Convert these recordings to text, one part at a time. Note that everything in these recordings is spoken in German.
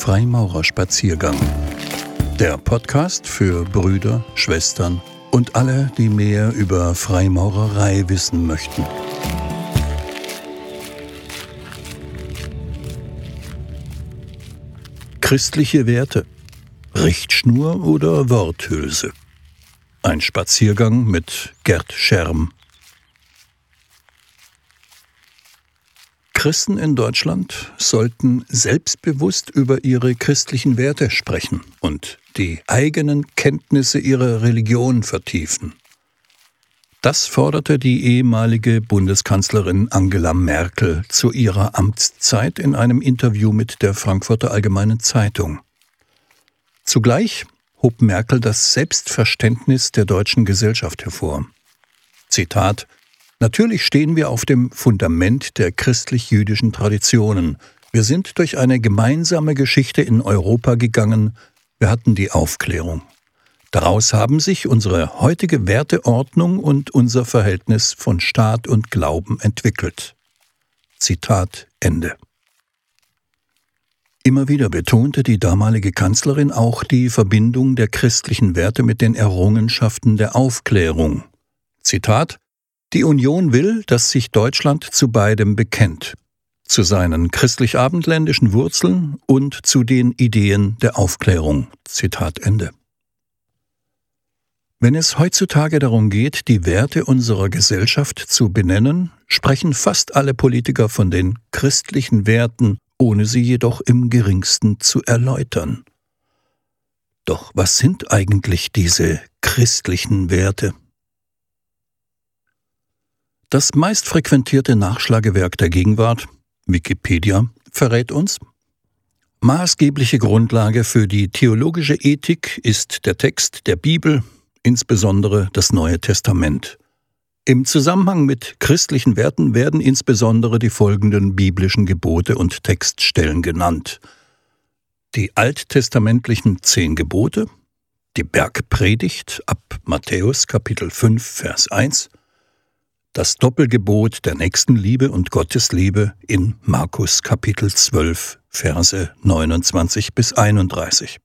Freimaurerspaziergang. Der Podcast für Brüder, Schwestern und alle, die mehr über Freimaurerei wissen möchten. Christliche Werte. Richtschnur oder Worthülse. Ein Spaziergang mit Gerd Scherm. Christen in Deutschland sollten selbstbewusst über ihre christlichen Werte sprechen und die eigenen Kenntnisse ihrer Religion vertiefen. Das forderte die ehemalige Bundeskanzlerin Angela Merkel zu ihrer Amtszeit in einem Interview mit der Frankfurter Allgemeinen Zeitung. Zugleich hob Merkel das Selbstverständnis der deutschen Gesellschaft hervor. Zitat Natürlich stehen wir auf dem Fundament der christlich-jüdischen Traditionen. Wir sind durch eine gemeinsame Geschichte in Europa gegangen. Wir hatten die Aufklärung. Daraus haben sich unsere heutige Werteordnung und unser Verhältnis von Staat und Glauben entwickelt. Zitat Ende. Immer wieder betonte die damalige Kanzlerin auch die Verbindung der christlichen Werte mit den Errungenschaften der Aufklärung. Zitat die Union will, dass sich Deutschland zu beidem bekennt, zu seinen christlich-abendländischen Wurzeln und zu den Ideen der Aufklärung. Zitat Ende. Wenn es heutzutage darum geht, die Werte unserer Gesellschaft zu benennen, sprechen fast alle Politiker von den christlichen Werten, ohne sie jedoch im geringsten zu erläutern. Doch was sind eigentlich diese christlichen Werte? Das meistfrequentierte Nachschlagewerk der Gegenwart, Wikipedia, verrät uns, maßgebliche Grundlage für die theologische Ethik ist der Text der Bibel, insbesondere das Neue Testament. Im Zusammenhang mit christlichen Werten werden insbesondere die folgenden biblischen Gebote und Textstellen genannt. Die alttestamentlichen zehn Gebote, die Bergpredigt ab Matthäus Kapitel 5 Vers 1, das Doppelgebot der Nächstenliebe und Gottesliebe in Markus Kapitel 12, Verse 29 bis 31.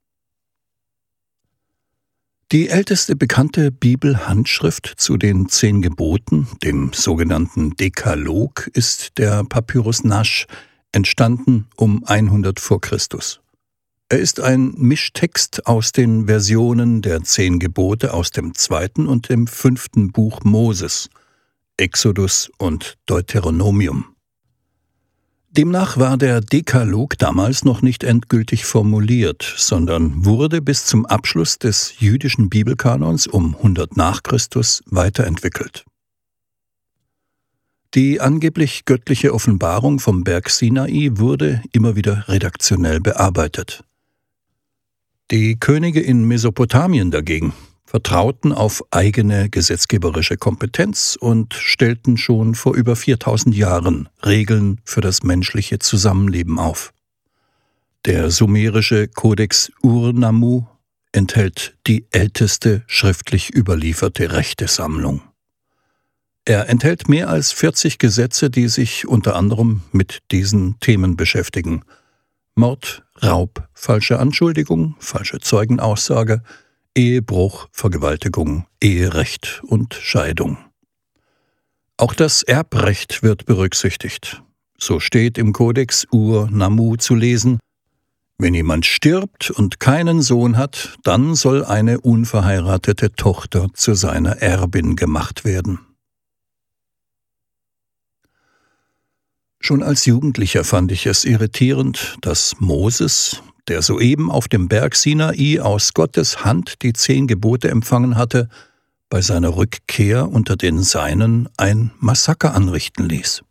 Die älteste bekannte Bibelhandschrift zu den zehn Geboten, dem sogenannten Dekalog, ist der Papyrus Nasch, entstanden um 100 vor Christus. Er ist ein Mischtext aus den Versionen der zehn Gebote aus dem zweiten und dem fünften Buch Moses – Exodus und Deuteronomium. Demnach war der Dekalog damals noch nicht endgültig formuliert, sondern wurde bis zum Abschluss des jüdischen Bibelkanons um 100 nach Christus weiterentwickelt. Die angeblich göttliche Offenbarung vom Berg Sinai wurde immer wieder redaktionell bearbeitet. Die Könige in Mesopotamien dagegen vertrauten auf eigene gesetzgeberische Kompetenz und stellten schon vor über 4000 Jahren Regeln für das menschliche Zusammenleben auf. Der sumerische Kodex Ur-Nammu enthält die älteste schriftlich überlieferte Rechtesammlung. Er enthält mehr als 40 Gesetze, die sich unter anderem mit diesen Themen beschäftigen. Mord, Raub, falsche Anschuldigung, falsche Zeugenaussage, Ehebruch, Vergewaltigung, Eherecht und Scheidung. Auch das Erbrecht wird berücksichtigt. So steht im Kodex Ur-Namu zu lesen, wenn jemand stirbt und keinen Sohn hat, dann soll eine unverheiratete Tochter zu seiner Erbin gemacht werden. Schon als Jugendlicher fand ich es irritierend, dass Moses, der soeben auf dem Berg Sinai aus Gottes Hand die zehn Gebote empfangen hatte, bei seiner Rückkehr unter den Seinen ein Massaker anrichten ließ.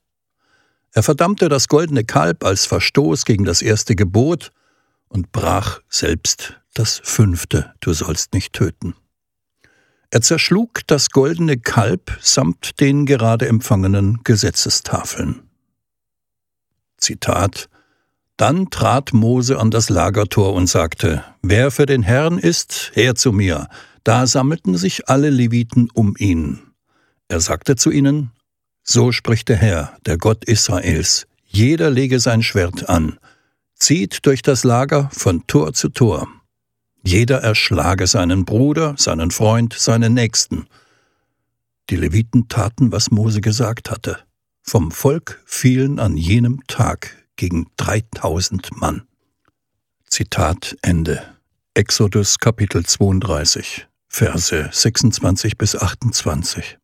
Er verdammte das goldene Kalb als Verstoß gegen das erste Gebot und brach selbst das fünfte, du sollst nicht töten. Er zerschlug das goldene Kalb samt den gerade empfangenen Gesetzestafeln. Zitat dann trat Mose an das Lagertor und sagte, Wer für den Herrn ist, her zu mir. Da sammelten sich alle Leviten um ihn. Er sagte zu ihnen, So spricht der Herr, der Gott Israels, jeder lege sein Schwert an, zieht durch das Lager von Tor zu Tor. Jeder erschlage seinen Bruder, seinen Freund, seinen Nächsten. Die Leviten taten, was Mose gesagt hatte. Vom Volk fielen an jenem Tag gegen 3000 Mann. Zitat Ende. Exodus Kapitel 32, Verse 26 bis 28.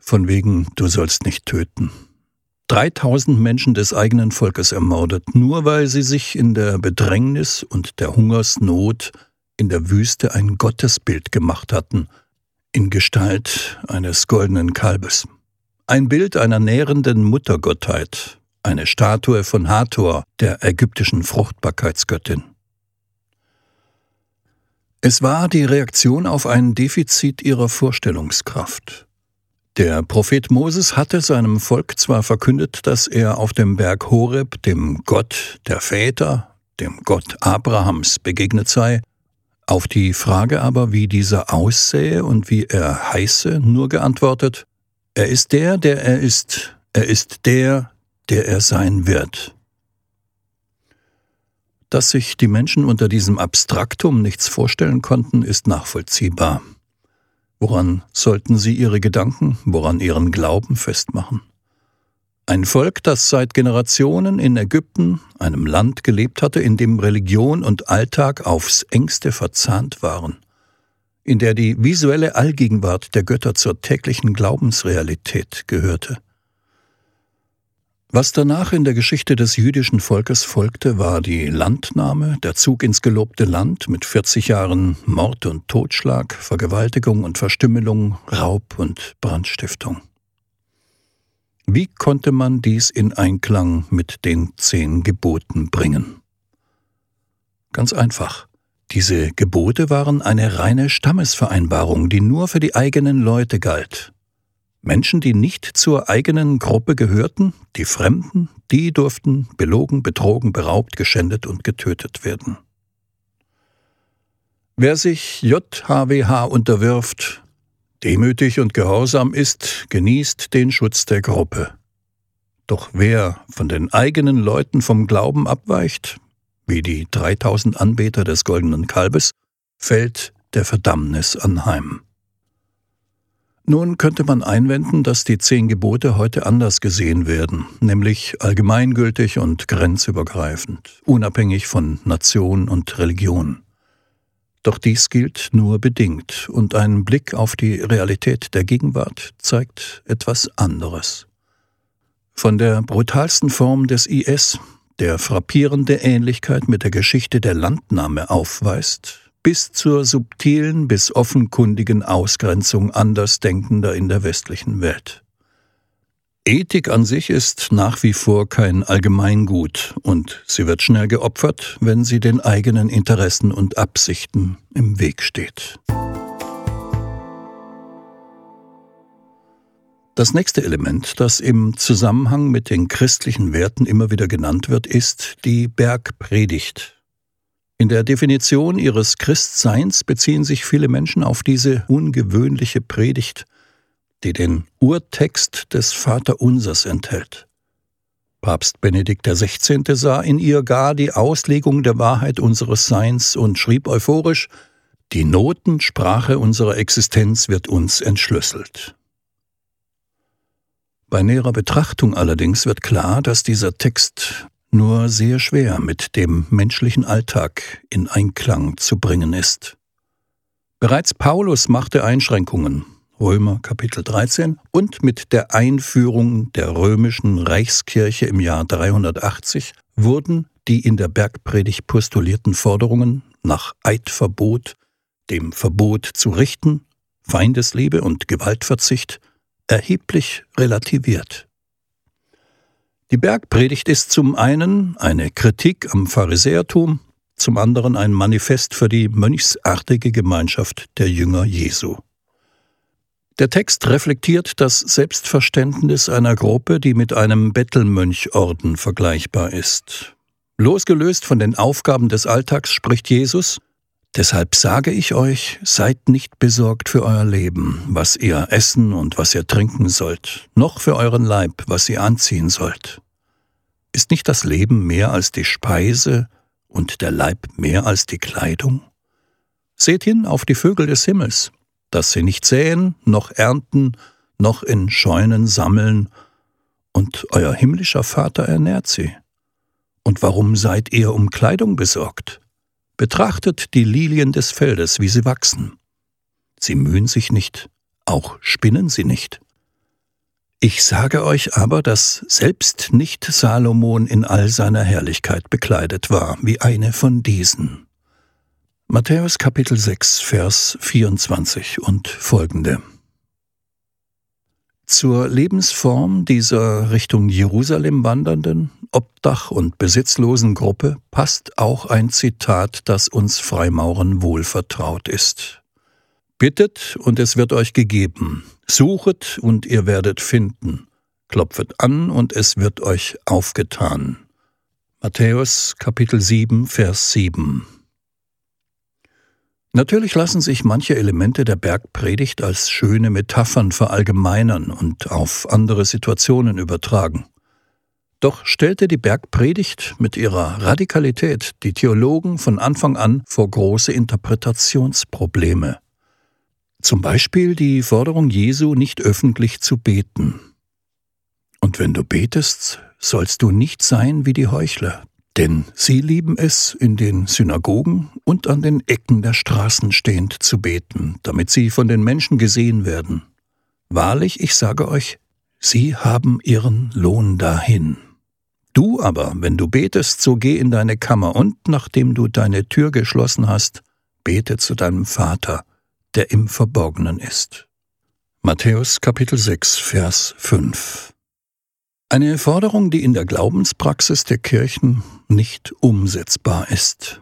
Von wegen, du sollst nicht töten. 3000 Menschen des eigenen Volkes ermordet, nur weil sie sich in der Bedrängnis und der Hungersnot in der Wüste ein Gottesbild gemacht hatten, in Gestalt eines goldenen Kalbes. Ein Bild einer nährenden Muttergottheit, eine Statue von Hathor, der ägyptischen Fruchtbarkeitsgöttin. Es war die Reaktion auf ein Defizit ihrer Vorstellungskraft. Der Prophet Moses hatte seinem Volk zwar verkündet, dass er auf dem Berg Horeb dem Gott der Väter, dem Gott Abrahams begegnet sei, auf die Frage aber, wie dieser aussähe und wie er heiße, nur geantwortet, er ist der, der er ist, er ist der, der er sein wird. Dass sich die Menschen unter diesem Abstraktum nichts vorstellen konnten, ist nachvollziehbar. Woran sollten sie ihre Gedanken, woran ihren Glauben festmachen? Ein Volk, das seit Generationen in Ägypten, einem Land gelebt hatte, in dem Religion und Alltag aufs engste verzahnt waren, in der die visuelle Allgegenwart der Götter zur täglichen Glaubensrealität gehörte. Was danach in der Geschichte des jüdischen Volkes folgte, war die Landnahme, der Zug ins gelobte Land mit 40 Jahren Mord und Totschlag, Vergewaltigung und Verstümmelung, Raub und Brandstiftung. Wie konnte man dies in Einklang mit den zehn Geboten bringen? Ganz einfach. Diese Gebote waren eine reine Stammesvereinbarung, die nur für die eigenen Leute galt. Menschen, die nicht zur eigenen Gruppe gehörten, die Fremden, die durften belogen, betrogen, beraubt, geschändet und getötet werden. Wer sich JHWH unterwirft, demütig und gehorsam ist, genießt den Schutz der Gruppe. Doch wer von den eigenen Leuten vom Glauben abweicht, wie die 3000 Anbeter des goldenen Kalbes, fällt der Verdammnis anheim. Nun könnte man einwenden, dass die zehn Gebote heute anders gesehen werden, nämlich allgemeingültig und grenzübergreifend, unabhängig von Nation und Religion. Doch dies gilt nur bedingt, und ein Blick auf die Realität der Gegenwart zeigt etwas anderes. Von der brutalsten Form des IS, der frappierende Ähnlichkeit mit der Geschichte der Landnahme aufweist, bis zur subtilen bis offenkundigen Ausgrenzung Andersdenkender in der westlichen Welt. Ethik an sich ist nach wie vor kein Allgemeingut und sie wird schnell geopfert, wenn sie den eigenen Interessen und Absichten im Weg steht. Das nächste Element, das im Zusammenhang mit den christlichen Werten immer wieder genannt wird, ist die Bergpredigt. In der Definition ihres Christseins beziehen sich viele Menschen auf diese ungewöhnliche Predigt, die den Urtext des Vaterunsers enthält. Papst Benedikt XVI. sah in ihr gar die Auslegung der Wahrheit unseres Seins und schrieb euphorisch, die Notensprache unserer Existenz wird uns entschlüsselt. Bei näherer Betrachtung allerdings wird klar, dass dieser Text nur sehr schwer mit dem menschlichen Alltag in Einklang zu bringen ist. Bereits Paulus machte Einschränkungen, Römer Kapitel 13, und mit der Einführung der römischen Reichskirche im Jahr 380 wurden die in der Bergpredigt postulierten Forderungen nach Eidverbot, dem Verbot zu richten, Feindesliebe und Gewaltverzicht erheblich relativiert. Die Bergpredigt ist zum einen eine Kritik am Pharisäertum, zum anderen ein Manifest für die mönchsartige Gemeinschaft der Jünger Jesu. Der Text reflektiert das Selbstverständnis einer Gruppe, die mit einem Bettelmönchorden vergleichbar ist. Losgelöst von den Aufgaben des Alltags spricht Jesus, Deshalb sage ich euch, seid nicht besorgt für euer Leben, was ihr essen und was ihr trinken sollt, noch für euren Leib, was ihr anziehen sollt. Ist nicht das Leben mehr als die Speise und der Leib mehr als die Kleidung? Seht hin auf die Vögel des Himmels, dass sie nicht säen, noch ernten, noch in Scheunen sammeln, und euer himmlischer Vater ernährt sie. Und warum seid ihr um Kleidung besorgt? Betrachtet die Lilien des Feldes, wie sie wachsen. Sie mühen sich nicht, auch spinnen sie nicht. Ich sage euch aber, dass selbst nicht Salomon in all seiner Herrlichkeit bekleidet war, wie eine von diesen. Matthäus Kapitel 6, Vers 24 und folgende. Zur Lebensform dieser Richtung Jerusalem wandernden, Obdach- und besitzlosen Gruppe passt auch ein Zitat, das uns Freimaurern wohl vertraut ist. Bittet und es wird euch gegeben, suchet und ihr werdet finden, klopfet an und es wird euch aufgetan. Matthäus Kapitel 7, Vers 7 Natürlich lassen sich manche Elemente der Bergpredigt als schöne Metaphern verallgemeinern und auf andere Situationen übertragen. Doch stellte die Bergpredigt mit ihrer Radikalität die Theologen von Anfang an vor große Interpretationsprobleme. Zum Beispiel die Forderung Jesu, nicht öffentlich zu beten. Und wenn du betest, sollst du nicht sein wie die Heuchler, denn sie lieben es, in den Synagogen und an den Ecken der Straßen stehend zu beten, damit sie von den Menschen gesehen werden. Wahrlich, ich sage euch, sie haben ihren Lohn dahin. Du aber, wenn du betest, so geh in deine Kammer und, nachdem du deine Tür geschlossen hast, bete zu deinem Vater, der im Verborgenen ist. Matthäus Kapitel 6, Vers 5 eine Forderung, die in der Glaubenspraxis der Kirchen nicht umsetzbar ist.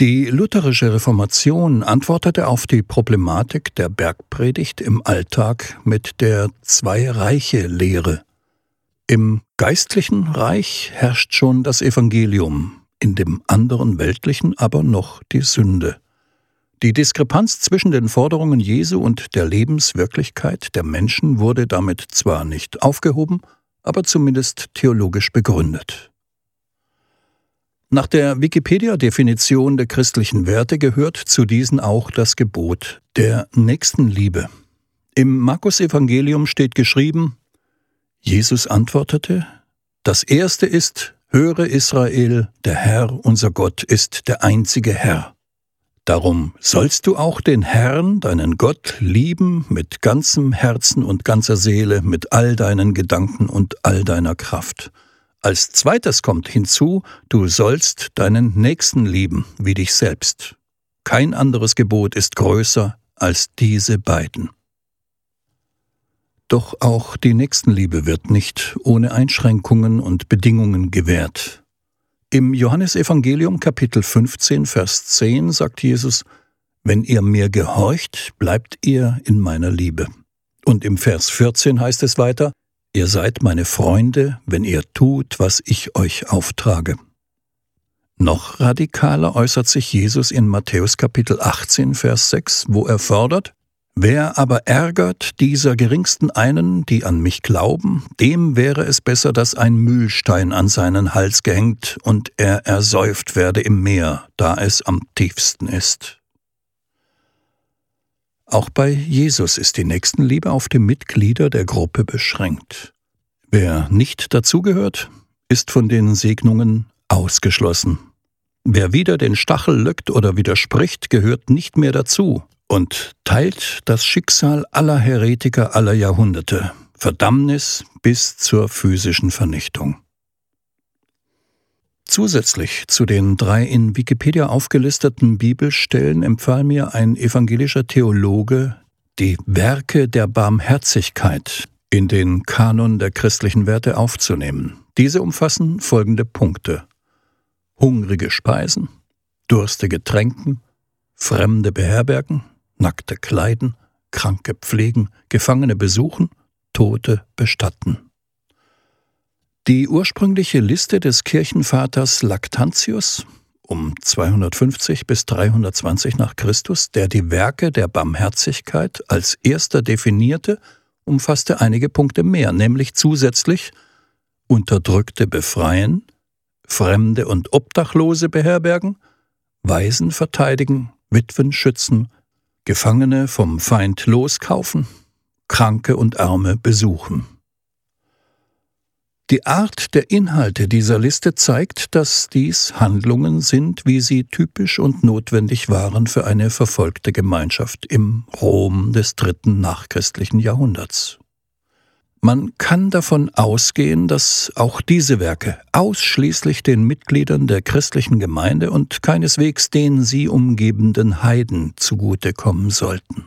Die lutherische Reformation antwortete auf die Problematik der Bergpredigt im Alltag mit der Zwei-Reiche-Lehre. Im geistlichen Reich herrscht schon das Evangelium, in dem anderen weltlichen aber noch die Sünde. Die Diskrepanz zwischen den Forderungen Jesu und der Lebenswirklichkeit der Menschen wurde damit zwar nicht aufgehoben, aber zumindest theologisch begründet. Nach der Wikipedia-Definition der christlichen Werte gehört zu diesen auch das Gebot der Nächstenliebe. Im Markus-Evangelium steht geschrieben: Jesus antwortete: Das erste ist, höre Israel, der Herr, unser Gott, ist der einzige Herr. Darum sollst du auch den Herrn, deinen Gott, lieben mit ganzem Herzen und ganzer Seele, mit all deinen Gedanken und all deiner Kraft. Als zweites kommt hinzu, du sollst deinen Nächsten lieben wie dich selbst. Kein anderes Gebot ist größer als diese beiden. Doch auch die Nächstenliebe wird nicht ohne Einschränkungen und Bedingungen gewährt. Im Johannesevangelium Kapitel 15, Vers 10 sagt Jesus, Wenn ihr mir gehorcht, bleibt ihr in meiner Liebe. Und im Vers 14 heißt es weiter, Ihr seid meine Freunde, wenn ihr tut, was ich euch auftrage. Noch radikaler äußert sich Jesus in Matthäus Kapitel 18, Vers 6, wo er fordert, Wer aber ärgert dieser geringsten einen, die an mich glauben, dem wäre es besser, dass ein Mühlstein an seinen Hals gehängt und er ersäuft werde im Meer, da es am tiefsten ist. Auch bei Jesus ist die Nächstenliebe auf die Mitglieder der Gruppe beschränkt. Wer nicht dazugehört, ist von den Segnungen ausgeschlossen. Wer wieder den Stachel löckt oder widerspricht, gehört nicht mehr dazu und teilt das Schicksal aller Heretiker aller Jahrhunderte, Verdammnis bis zur physischen Vernichtung. Zusätzlich zu den drei in Wikipedia aufgelisteten Bibelstellen empfahl mir ein evangelischer Theologe, die Werke der Barmherzigkeit in den Kanon der christlichen Werte aufzunehmen. Diese umfassen folgende Punkte. Hungrige Speisen, durstige Tränken, Fremde beherbergen, Nackte kleiden, Kranke pflegen, Gefangene besuchen, Tote bestatten. Die ursprüngliche Liste des Kirchenvaters Lactantius um 250 bis 320 nach Christus, der die Werke der Barmherzigkeit als erster definierte, umfasste einige Punkte mehr, nämlich zusätzlich Unterdrückte befreien, Fremde und Obdachlose beherbergen, Waisen verteidigen, Witwen schützen, Gefangene vom Feind loskaufen, Kranke und Arme besuchen. Die Art der Inhalte dieser Liste zeigt, dass dies Handlungen sind, wie sie typisch und notwendig waren für eine verfolgte Gemeinschaft im Rom des dritten nachchristlichen Jahrhunderts. Man kann davon ausgehen, dass auch diese Werke ausschließlich den Mitgliedern der christlichen Gemeinde und keineswegs den sie umgebenden Heiden zugutekommen sollten.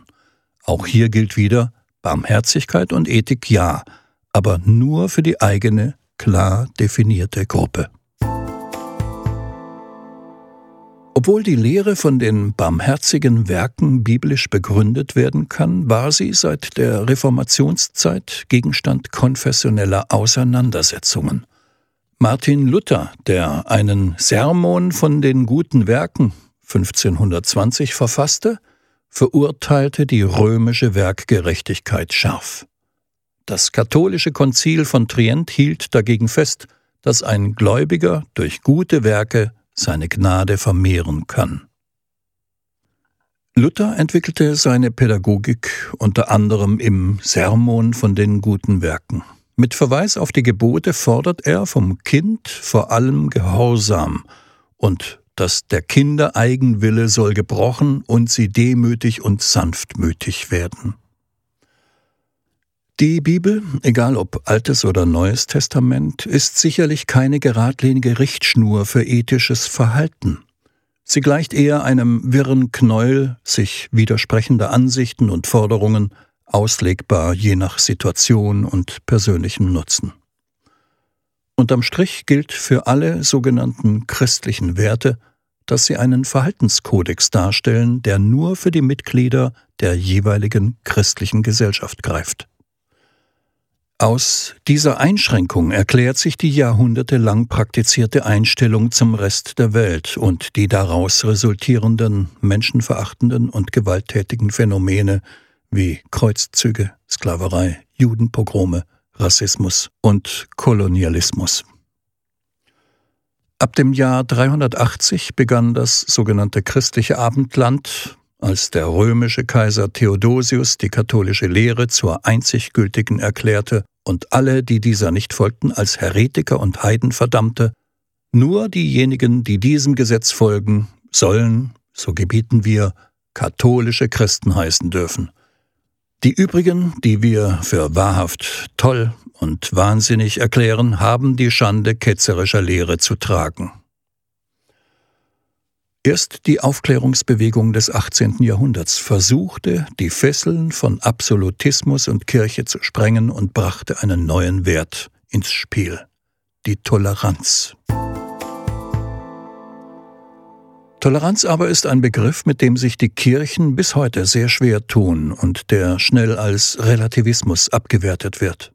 Auch hier gilt wieder Barmherzigkeit und Ethik ja, aber nur für die eigene, klar definierte Gruppe. Obwohl die Lehre von den barmherzigen Werken biblisch begründet werden kann, war sie seit der Reformationszeit Gegenstand konfessioneller Auseinandersetzungen. Martin Luther, der einen Sermon von den guten Werken 1520 verfasste, verurteilte die römische Werkgerechtigkeit scharf. Das katholische Konzil von Trient hielt dagegen fest, dass ein Gläubiger durch gute Werke seine Gnade vermehren kann. Luther entwickelte seine Pädagogik unter anderem im Sermon von den guten Werken. Mit Verweis auf die Gebote fordert er vom Kind vor allem Gehorsam und dass der Kinder Eigenwille soll gebrochen und sie demütig und sanftmütig werden. Die Bibel, egal ob Altes oder Neues Testament, ist sicherlich keine geradlinige Richtschnur für ethisches Verhalten. Sie gleicht eher einem wirren Knäuel sich widersprechender Ansichten und Forderungen, auslegbar je nach Situation und persönlichem Nutzen. Unterm Strich gilt für alle sogenannten christlichen Werte, dass sie einen Verhaltenskodex darstellen, der nur für die Mitglieder der jeweiligen christlichen Gesellschaft greift. Aus dieser Einschränkung erklärt sich die jahrhundertelang praktizierte Einstellung zum Rest der Welt und die daraus resultierenden menschenverachtenden und gewalttätigen Phänomene wie Kreuzzüge, Sklaverei, Judenpogrome, Rassismus und Kolonialismus. Ab dem Jahr 380 begann das sogenannte christliche Abendland, als der römische Kaiser Theodosius die katholische Lehre zur einzig gültigen erklärte und alle, die dieser nicht folgten, als Heretiker und Heiden verdammte, nur diejenigen, die diesem Gesetz folgen, sollen, so gebieten wir, katholische Christen heißen dürfen. Die übrigen, die wir für wahrhaft toll und wahnsinnig erklären, haben die Schande ketzerischer Lehre zu tragen. Erst die Aufklärungsbewegung des 18. Jahrhunderts versuchte, die Fesseln von Absolutismus und Kirche zu sprengen und brachte einen neuen Wert ins Spiel, die Toleranz. Toleranz aber ist ein Begriff, mit dem sich die Kirchen bis heute sehr schwer tun und der schnell als Relativismus abgewertet wird.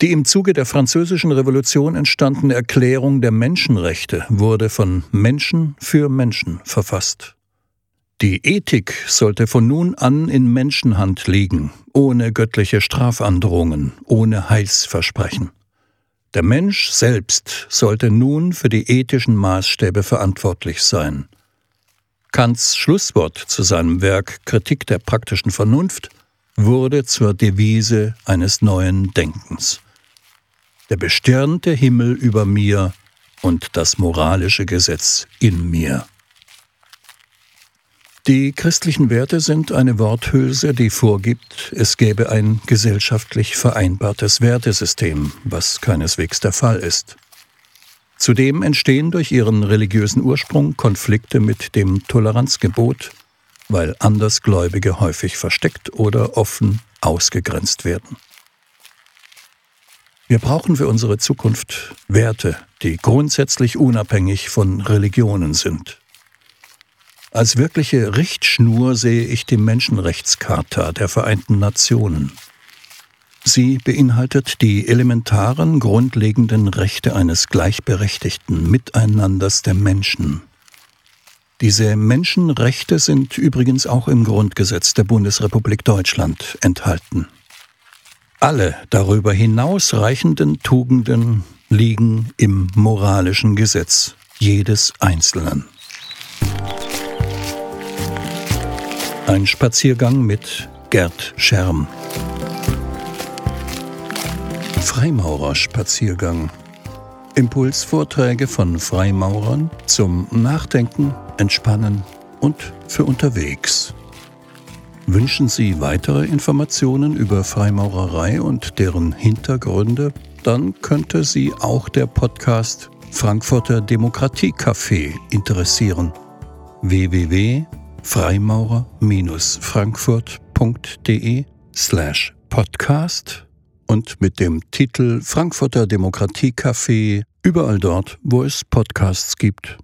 Die im Zuge der Französischen Revolution entstandene Erklärung der Menschenrechte wurde von Menschen für Menschen verfasst. Die Ethik sollte von nun an in Menschenhand liegen, ohne göttliche Strafandrohungen, ohne Heilsversprechen. Der Mensch selbst sollte nun für die ethischen Maßstäbe verantwortlich sein. Kants Schlusswort zu seinem Werk Kritik der praktischen Vernunft wurde zur Devise eines neuen Denkens der bestirnte Himmel über mir und das moralische Gesetz in mir. Die christlichen Werte sind eine Worthülse, die vorgibt, es gäbe ein gesellschaftlich vereinbartes Wertesystem, was keineswegs der Fall ist. Zudem entstehen durch ihren religiösen Ursprung Konflikte mit dem Toleranzgebot, weil Andersgläubige häufig versteckt oder offen ausgegrenzt werden. Wir brauchen für unsere Zukunft Werte, die grundsätzlich unabhängig von Religionen sind. Als wirkliche Richtschnur sehe ich die Menschenrechtscharta der Vereinten Nationen. Sie beinhaltet die elementaren, grundlegenden Rechte eines gleichberechtigten Miteinanders der Menschen. Diese Menschenrechte sind übrigens auch im Grundgesetz der Bundesrepublik Deutschland enthalten. Alle darüber hinausreichenden Tugenden liegen im moralischen Gesetz jedes Einzelnen. Ein Spaziergang mit Gerd Scherm. Freimaurerspaziergang. Impulsvorträge von Freimaurern zum Nachdenken, Entspannen und für unterwegs. Wünschen Sie weitere Informationen über Freimaurerei und deren Hintergründe? Dann könnte Sie auch der Podcast Frankfurter Demokratiecafé interessieren. www.freimaurer-frankfurt.de slash podcast und mit dem Titel Frankfurter Demokratiecafé überall dort, wo es Podcasts gibt.